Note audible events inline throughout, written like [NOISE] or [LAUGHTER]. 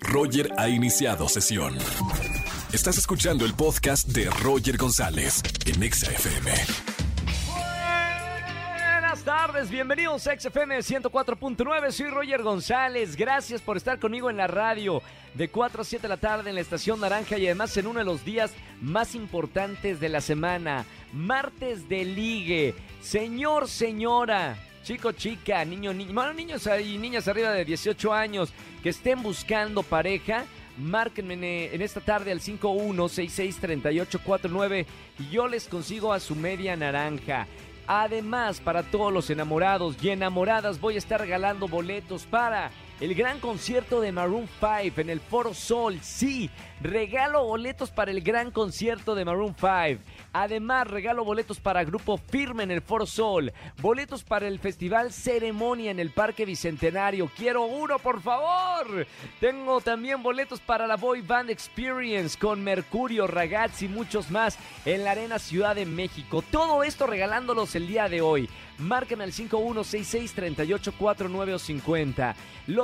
Roger ha iniciado sesión. Estás escuchando el podcast de Roger González en Exa FM. Buenas tardes, bienvenidos a XFM 104.9, soy Roger González, gracias por estar conmigo en la radio de 4 a 7 de la tarde en la estación Naranja y además en uno de los días más importantes de la semana, martes de ligue. Señor, señora, chico, chica, niño, niño, bueno, niños y niñas arriba de 18 años que estén buscando pareja, márquenme en esta tarde al 51663849 y yo les consigo a su media naranja. Además, para todos los enamorados y enamoradas voy a estar regalando boletos para el gran concierto de Maroon 5 en el Foro Sol. Sí, regalo boletos para el gran concierto de Maroon 5. Además, regalo boletos para Grupo Firme en el Foro Sol. Boletos para el Festival Ceremonia en el Parque Bicentenario. Quiero uno, por favor. Tengo también boletos para la Boy Band Experience con Mercurio, Ragazzi y muchos más en la Arena Ciudad de México. Todo esto regalándolos el día de hoy. Márquenme al 51663849 o 50.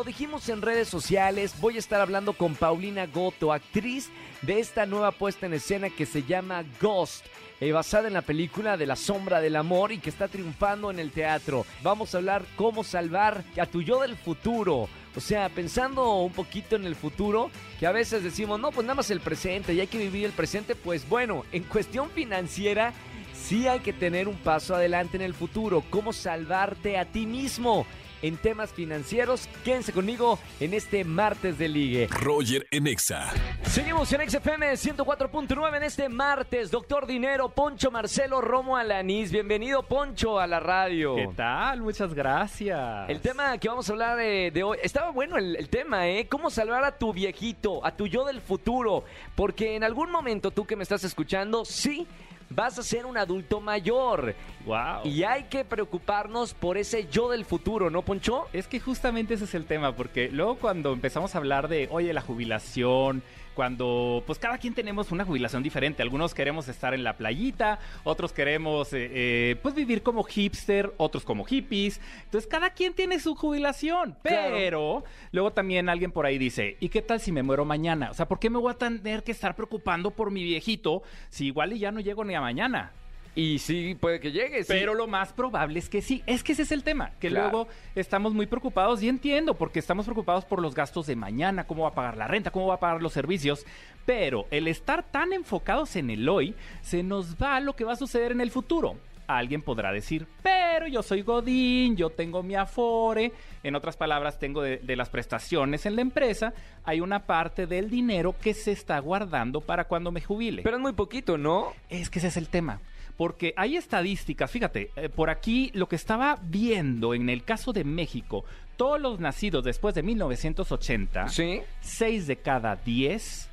Dijimos en redes sociales. Voy a estar hablando con Paulina Goto, actriz de esta nueva puesta en escena que se llama Ghost. Eh, basada en la película de la sombra del amor y que está triunfando en el teatro. Vamos a hablar cómo salvar a tu yo del futuro. O sea, pensando un poquito en el futuro, que a veces decimos, no, pues nada más el presente y hay que vivir el presente. Pues bueno, en cuestión financiera, sí hay que tener un paso adelante en el futuro. ¿Cómo salvarte a ti mismo? En temas financieros. Quédense conmigo en este martes de ligue. Roger en Exa. Seguimos en XFM 104.9 en este martes. Doctor Dinero, Poncho Marcelo Romo Alanís. Bienvenido, Poncho, a la radio. ¿Qué tal? Muchas gracias. El tema que vamos a hablar de, hoy. Estaba bueno el, el, tema, ¿eh? ¿Cómo salvar a tu viejito, a tu yo del futuro? Porque en algún momento tú que me estás escuchando, sí vas a ser un adulto mayor. Wow. Y hay que preocuparnos por ese yo del futuro, ¿no, Poncho? Es que justamente ese es el tema, porque luego cuando empezamos a hablar de, oye, la jubilación, cuando pues cada quien tenemos una jubilación diferente. Algunos queremos estar en la playita, otros queremos eh, eh, pues vivir como hipster, otros como hippies. Entonces cada quien tiene su jubilación, pero luego también alguien por ahí dice, ¿y qué tal si me muero mañana? O sea, ¿por qué me voy a tener que estar preocupando por mi viejito si igual y ya no llego ni a mañana? Y sí, puede que llegue. Pero lo más probable es que sí. Es que ese es el tema, que luego estamos muy preocupados y entiendo, porque estamos preocupados por los gastos de mañana, cómo va a pagar la renta, cómo va a pagar los servicios. Pero el estar tan enfocados en el hoy, se nos va lo que va a suceder en el futuro. Alguien podrá decir, pero yo soy Godín, yo tengo mi afore, en otras palabras, tengo de, de, las prestaciones en la empresa, hay una parte del dinero que se está guardando para cuando me jubile. Pero es muy poquito, ¿no? Es que ese es el tema porque hay estadísticas, fíjate, eh, por aquí lo que estaba viendo en el caso de México, todos los nacidos después de 1980, ¿Sí? 6 de cada 10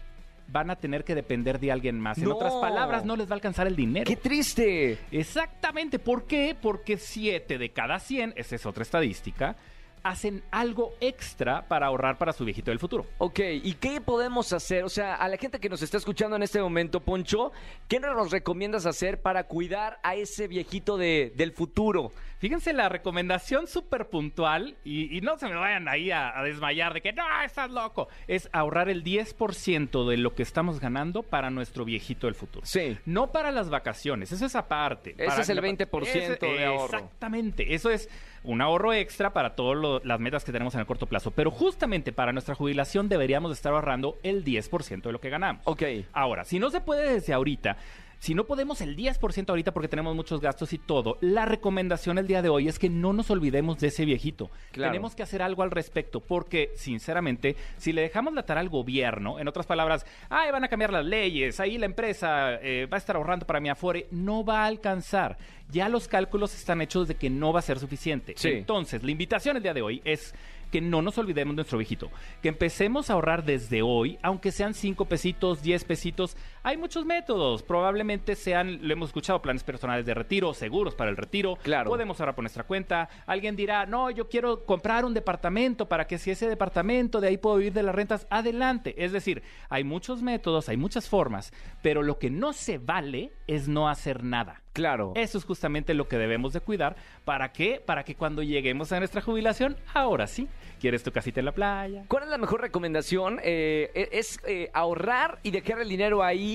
van a tener que depender de alguien más. En otras palabras, no les va a alcanzar el dinero. ¡Qué triste! Exactamente. ¿Por qué? Porque 7 de cada 100, esa es otra estadística, hacen algo extra para ahorrar para su viejito del futuro. Ok, ¿y qué podemos hacer? O sea, a la gente que nos está escuchando en este momento, Poncho, ¿qué nos recomiendas hacer para cuidar a ese viejito de, del futuro? Fíjense la recomendación súper puntual, y, no se me vayan ahí a, desmayar de que no, estás loco, es ahorrar el 10% de lo que estamos ganando para nuestro viejito del futuro. Sí. No para las vacaciones, eso es aparte. Ese es el 20% de ahorro. Exactamente, eso es un ahorro extra para todas las metas que tenemos en el corto plazo. Pero justamente para nuestra jubilación deberíamos estar ahorrando el 10% de lo que ganamos. Ok. Ahora, si no se puede desde ahorita, si no podemos el 10% ahorita porque tenemos muchos gastos y todo, la recomendación el día de hoy es que no nos olvidemos de ese viejito. Tenemos que hacer algo al respecto porque, sinceramente, si le dejamos la tara al gobierno, en otras palabras, ay, van a cambiar las leyes, ahí la empresa eh, va a estar ahorrando para mi afore, no va a alcanzar. Ya los cálculos están hechos de que no va a ser suficiente. Entonces, la invitación el día de hoy es que no nos olvidemos de nuestro viejito, que empecemos a ahorrar desde hoy, aunque sean 5 pesitos, 10 pesitos. Hay muchos métodos, probablemente sean, lo hemos escuchado, planes personales de retiro, seguros para el retiro. Claro. Podemos ahorrar por nuestra cuenta. Alguien dirá, no, yo quiero comprar un departamento para que si ese departamento de ahí puedo vivir de las rentas, adelante. Es decir, hay muchos métodos, hay muchas formas, pero lo que no se vale es no hacer nada. Claro. Eso es justamente lo que debemos de cuidar. ¿Para qué? Para que cuando lleguemos a nuestra jubilación, ahora sí, quieres tu casita en la playa. ¿Cuál es la mejor recomendación? Eh, e, es eh, ahorrar y dejar el dinero ahí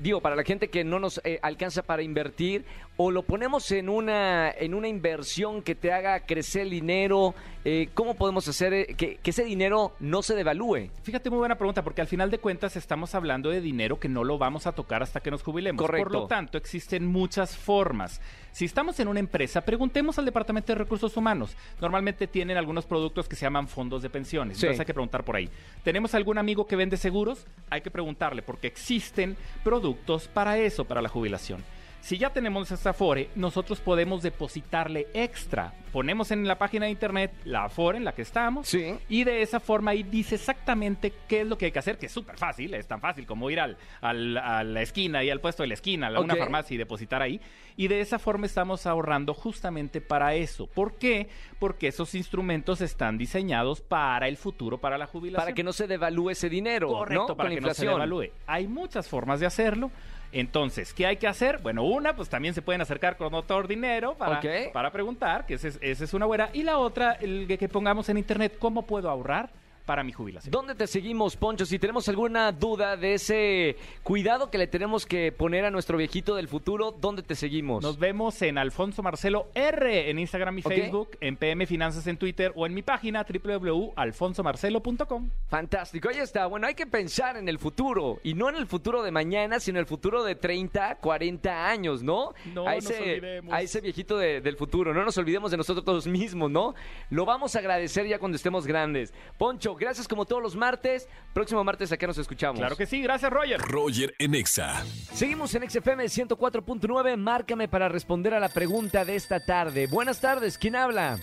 digo, para la gente que no nos eh, alcanza para invertir, o lo ponemos en una, en una inversión que te haga crecer el dinero, eh, ¿cómo podemos hacer eh, que, ese dinero no se devalúe? Fíjate, muy buena pregunta, porque al final de cuentas estamos hablando de dinero que no lo vamos a tocar hasta que nos jubilemos. Correcto. Por lo tanto, existen muchas formas. Si estamos en una empresa, preguntemos al Departamento de Recursos Humanos. Normalmente tienen algunos productos que se llaman fondos de pensiones. Entonces hay que preguntar por ahí. ¿Tenemos algún amigo que vende seguros? Hay que preguntarle, porque existen productos para eso, para la jubilación. Si ya tenemos esta Afore, nosotros podemos depositarle extra. Ponemos en la página de internet la Afore en la que estamos y de esa forma ahí dice exactamente qué es lo que hay que hacer, que es súper fácil, es tan fácil como ir al, a la esquina y al puesto de la esquina, a una farmacia y depositar ahí. Y de esa forma estamos ahorrando justamente para eso. ¿Por qué? Porque esos instrumentos están diseñados para el futuro, para la jubilación. Para que no se devalúe ese dinero. Correcto, para que no se devalúe. Hay muchas formas de hacerlo. Entonces, ¿qué hay que hacer? Bueno, una, pues también se pueden acercar con otro dinero para, para preguntar, que esa es, una buena. Y la otra, el que pongamos en internet, ¿cómo puedo ahorrar? Para mi jubilación. ¿Dónde te seguimos, Poncho? Si tenemos alguna duda de ese cuidado que le tenemos que poner a nuestro viejito del futuro, ¿dónde te seguimos? Nos vemos en Alfonso Marcelo R en Instagram y Facebook, en PM Finanzas en Twitter o en mi página www.alfonsomarcelo.com. Fantástico, ahí está. Bueno, hay que pensar en el futuro y no en el futuro de mañana, sino en el futuro de 30, 40 años, ¿no? No a ese, A ese viejito del futuro. No nos olvidemos de nosotros todos mismos, ¿no? Lo vamos a agradecer ya cuando estemos grandes. Poncho, gracias como todos los martes. Próximo martes acá nos escuchamos. Claro que sí, gracias Roger. Roger en Exa. Seguimos en XFM 104.9. Márcame para responder a la pregunta de esta tarde. Buenas tardes, ¿quién habla?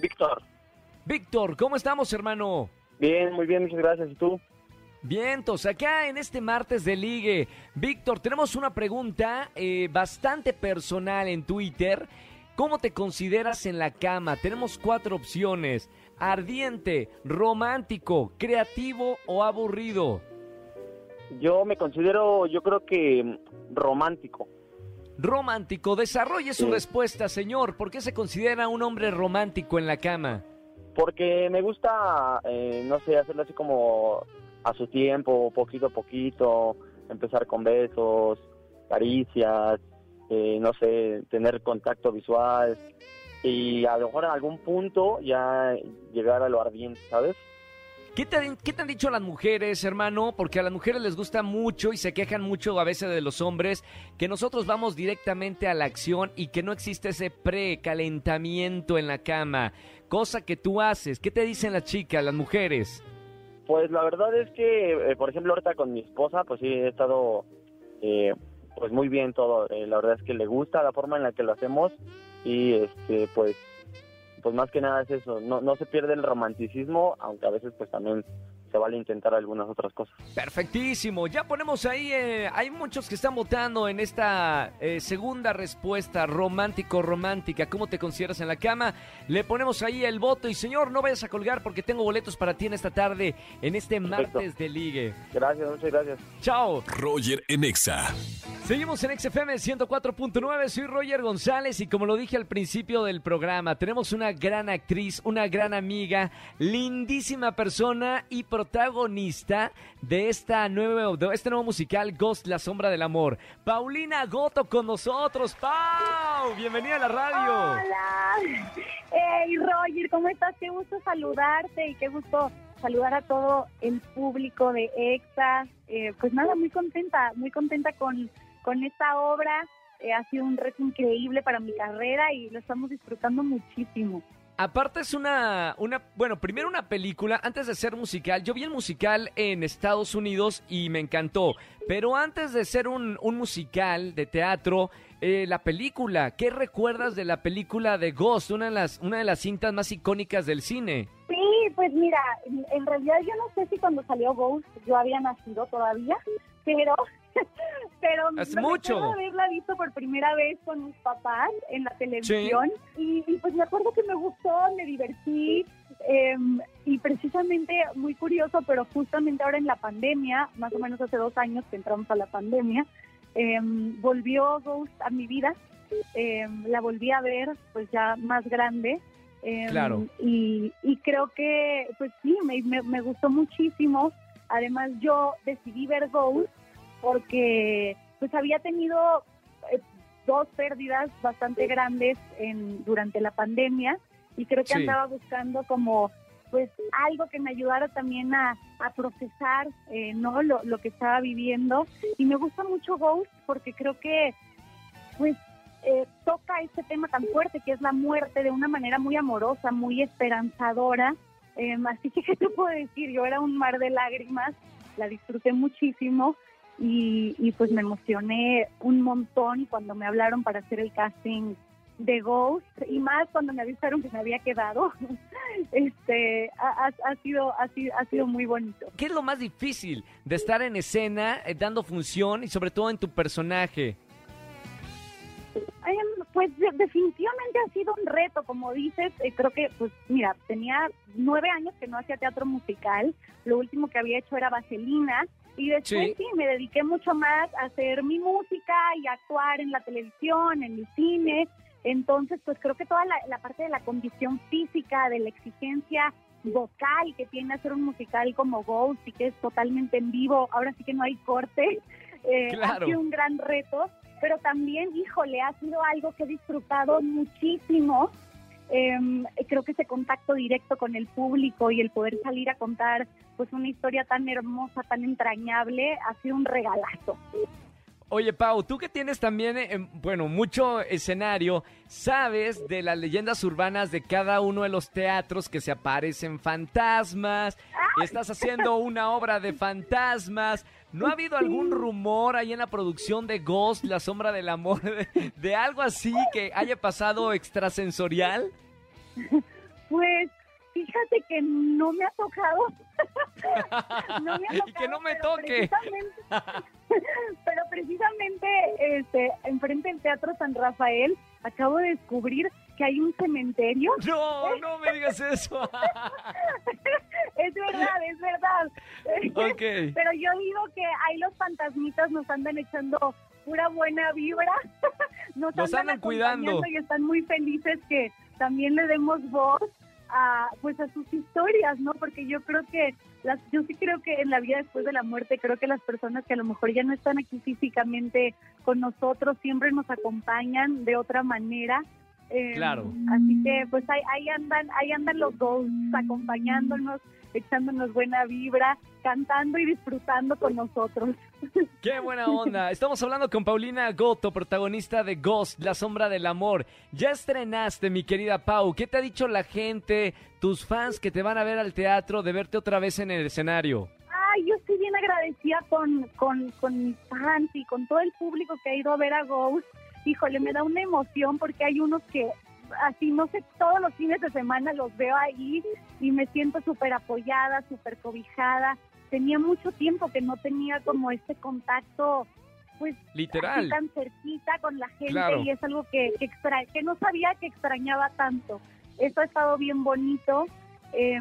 Víctor. Víctor, ¿cómo estamos, hermano? Bien, muy bien, muchas gracias. ¿Y tú? Vientos, acá en este martes de ligue. Víctor, tenemos una pregunta eh, bastante personal en Twitter. ¿Cómo te consideras en la cama? Tenemos cuatro opciones ardiente, romántico, creativo o aburrido? Yo me considero, yo creo que romántico. Romántico, desarrolle su respuesta, señor. ¿Por qué se considera un hombre romántico en la cama? Porque me gusta, eh, no sé, hacerlo así como a su tiempo, poquito a poquito, empezar con besos, caricias, eh, no sé, tener contacto visual, y a lo mejor en algún punto ya llegar a lo ardiente, ¿sabes? ¿Qué te, ¿Qué te, han dicho las mujeres, hermano? Porque a las mujeres les gusta mucho y se quejan mucho a veces de los hombres que nosotros vamos directamente a la acción y que no existe ese precalentamiento en la cama, cosa que tú haces. ¿Qué te dicen las chicas, las mujeres? Pues la verdad es que, eh, por ejemplo, ahorita con mi esposa, pues sí, he estado eh, pues muy bien todo. Eh, la verdad es que le gusta la forma en la que lo hacemos y este pues pues más que nada es eso, no, no se pierde el romanticismo, aunque a veces pues también se vale intentar algunas otras cosas. Perfectísimo, ya ponemos ahí, eh, hay muchos que están votando en esta eh, segunda respuesta, romántico, romántica, ¿cómo te consideras en la cama? Le ponemos ahí el voto y señor, no vayas a colgar porque tengo boletos para ti en esta tarde, en este martes de ligue. Gracias, muchas gracias. Chao. Roger Enexa. Seguimos en XFM 104.9, soy Roger González y como lo dije al principio del programa, tenemos una gran actriz, una gran amiga, lindísima persona y protagonista de, esta nueva, de este nuevo musical Ghost, la sombra del amor. Paulina Goto con nosotros. Pau, bienvenida a la radio. Hola. Hey Roger, ¿cómo estás? Qué gusto saludarte y qué gusto saludar a todo el público de EXA. Eh, pues nada, muy contenta, muy contenta con, con esta obra. Eh, ha sido un reto increíble para mi carrera y lo estamos disfrutando muchísimo. Aparte es una, una, bueno, primero una película, antes de ser musical, yo vi el musical en Estados Unidos y me encantó, pero antes de ser un, un musical de teatro, eh, la película, ¿qué recuerdas de la película de Ghost, una de, las, una de las cintas más icónicas del cine? Sí, pues mira, en realidad yo no sé si cuando salió Ghost yo había nacido todavía, pero [LAUGHS] pero es mucho. haberla visto por primera vez con mis papás en la televisión y, pues me acuerdo que me gustó, me divertí em, y precisamente muy curioso, pero justamente ahora en la pandemia, más o menos hace dos años que entramos a la pandemia, em, volvió Ghost a mi vida. Em, la volví a ver pues ya más grande. Claro. Y, y creo que pues sí, me, me- me gustó muchísimo. Además yo decidí ver Ghost porque pues había tenido eh, dos pérdidas bastante grandes en, durante la pandemia y creo que Sí. andaba buscando como pues algo que me ayudara también a, a procesar eh, no lo, lo que estaba viviendo y me gusta mucho Ghost porque creo que pues eh, toca este tema tan fuerte que es la muerte de una manera muy amorosa, muy esperanzadora. Eh, así que, [LAUGHS] ¿qué te puedo decir? Yo era un mar de lágrimas, la disfruté muchísimo y, y pues me emocioné un montón cuando me hablaron para hacer el casting de Ghost y más cuando me avisaron que me había quedado. [LAUGHS] Este ha, sido ha sido ha sido muy bonito. ¿Qué es lo más difícil de estar en escena, eh, dando función y sobre todo en tu personaje? Ay, Pues de- definitivamente ha sido un reto, como dices, eh, creo que, pues mira, tenía nueve años que no hacía teatro musical, lo último que había hecho era Vaselina, y después Sí. sí. me dediqué mucho más a hacer mi música y a actuar en la televisión, en el cine, entonces pues creo que toda la, la parte de la condición física, de la exigencia vocal que tiene hacer un musical como Ghost y que es totalmente en vivo, ahora sí que no hay corte, [LAUGHS] eh, Claro. ha sido un gran reto, pero también, híjole, ha sido algo que he disfrutado muchísimo. Em, creo que ese contacto directo con el público y el poder salir a contar pues una historia tan hermosa, tan entrañable, ha sido un regalazo. Oye, Pau, tú que tienes también, eh, bueno, mucho escenario, sabes de las leyendas urbanas de cada uno de los teatros que se aparecen fantasmas, estás haciendo una obra de fantasmas. ¿No ha habido algún rumor ahí en la producción de Ghost, La Sombra del Amor, de, de algo así que haya pasado extrasensorial? [LAUGHS] Pues fíjate que no me ha tocado. [LAUGHS] no me ha [LAUGHS] Y que no me pero toque. precisamente- [LAUGHS] pero precisamente este, enfrente del Teatro San Rafael acabo de descubrir que hay un cementerio. No, no me digas eso. es verdad, es verdad. Pero yo digo que ahí los fantasmitas nos andan echando pura buena vibra. Nos, Nos andan cuidando. acompañando Y están muy felices que también le demos voz a pues a sus historias, ¿no? Porque yo creo que las yo sí creo que en la vida después de la muerte creo que las personas que a lo mejor ya no están aquí físicamente con nosotros siempre nos acompañan de otra manera. Eh, Claro. Así que pues ahí, ahí andan ahí andan los ghosts acompañándonos, echándonos buena vibra, cantando y disfrutando con nosotros. [LAUGHS] Qué buena onda. Estamos hablando con Paulina Goto, protagonista de Ghost, La Sombra del Amor. Ya estrenaste, mi querida Pau. ¿Qué te ha dicho la gente, tus fans que te van a ver al teatro, de verte otra vez en el escenario? Ay, yo estoy bien agradecida con, con, con mis fans y con todo el público que ha ido a ver a Ghost. Híjole, me da una emoción porque hay unos que así, no sé, todos los fines de semana los veo ahí y me siento súper apoyada, súper cobijada. Tenía mucho tiempo que no tenía como este contacto, pues, Literal. tan cerquita con la gente Claro. y es algo que, que, extra- que no sabía que extrañaba tanto. Eso ha estado bien bonito. eh,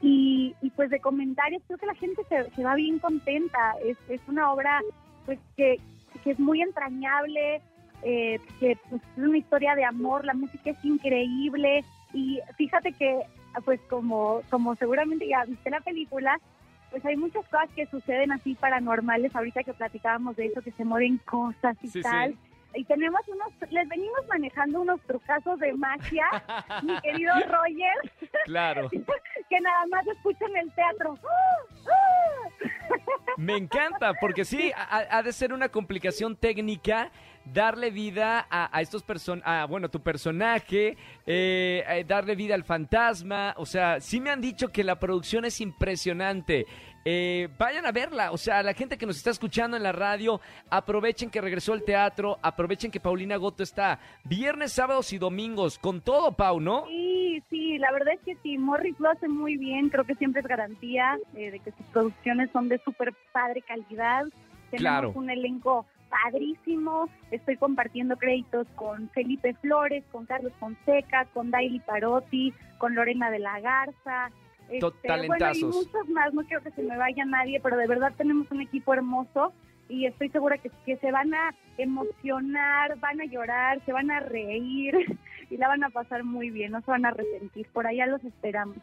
y, y, pues de comentarios, creo que la gente se, se va bien contenta. Es, es una obra pues que, que es muy entrañable, eh, que pues, es una historia de amor, la música es increíble. Y fíjate que, pues como, como seguramente ya viste la película, pues hay muchas cosas que suceden así paranormales, ahorita que platicábamos de eso, que se mueven cosas y Sí, tal. sí. Y tenemos unos, les venimos manejando unos trucazos de magia, [LAUGHS] mi querido Roger, Claro. [LAUGHS] que nada más escuchan el teatro. [LAUGHS] Me encanta, porque sí, ha, ha de ser una complicación técnica darle vida a, a estos person a, bueno, tu personaje, eh, darle vida al fantasma. O sea, sí me han dicho que la producción es impresionante. Eh, vayan a verla, o sea, la gente que nos está escuchando en la radio, aprovechen que regresó el teatro, aprovechen que Paulina Goto está viernes, sábados y domingos, con todo, Pau, ¿no? Sí, sí, la verdad es que sí, Morris lo hace muy bien, creo que siempre es garantía eh, de que sus producciones son de súper padre calidad. Tenemos Claro. un elenco padrísimo, estoy compartiendo créditos con Felipe Flores, con Carlos Fonseca, con Daily Parotti, con Lorena de la Garza. Este, bueno, y muchos más, no quiero que se me vaya nadie, pero de verdad tenemos un equipo hermoso y estoy segura que, que se van a emocionar, van a llorar, se van a reír [LAUGHS] y la van a pasar muy bien, no se van a arrepentir. Por allá los esperamos.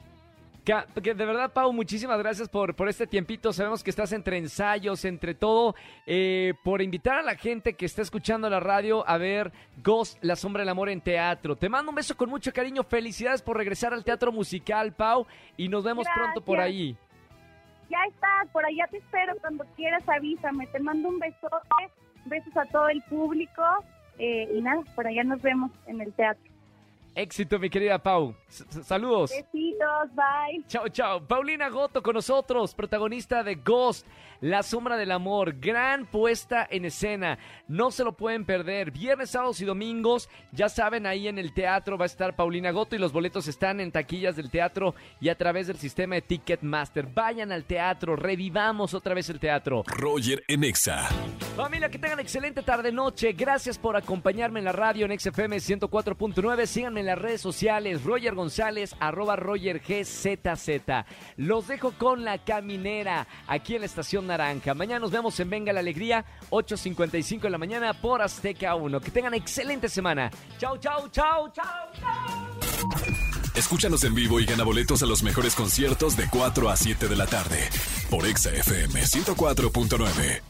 Que, de verdad, Pau, muchísimas gracias por, por este tiempito. Sabemos que estás entre ensayos, entre todo, eh, por invitar a la gente que está escuchando la radio a ver Ghost, La Sombra del Amor en teatro. Te mando un beso con mucho cariño. Felicidades por regresar al teatro musical, Pau, y nos vemos pronto por ahí. Ya estás, por allá te espero. Cuando quieras, avísame. Te mando un besote, besos a todo el público. Eh, y nada, por allá nos vemos en el teatro. Éxito, mi querida Pau. saludos. Besitos, bye. Chao, chao. Paulina Goto con nosotros, protagonista de Ghost, La Sombra del Amor. Gran puesta en escena. No se lo pueden perder. Viernes, sábados y domingos, ya saben, ahí en el teatro va a estar Paulina Goto y los boletos están en taquillas del teatro y a través del sistema de Ticketmaster. Vayan al teatro, revivamos otra vez el teatro. Roger Enexa. Familia, que tengan excelente tarde-noche. Gracias por acompañarme en la radio en XFM 104.9. Síganme en las redes sociales, Roger González, arroba Roger GZZ. Los dejo con la caminera aquí en la Estación Naranja. Mañana nos vemos en Venga la Alegría, 8.55 de la mañana por Azteca 1. Que tengan excelente semana. Chau, chau, chau, chau, chau. Escúchanos en vivo y gana boletos a los mejores conciertos de 4 a 7 de la tarde por Exa FM 104.9.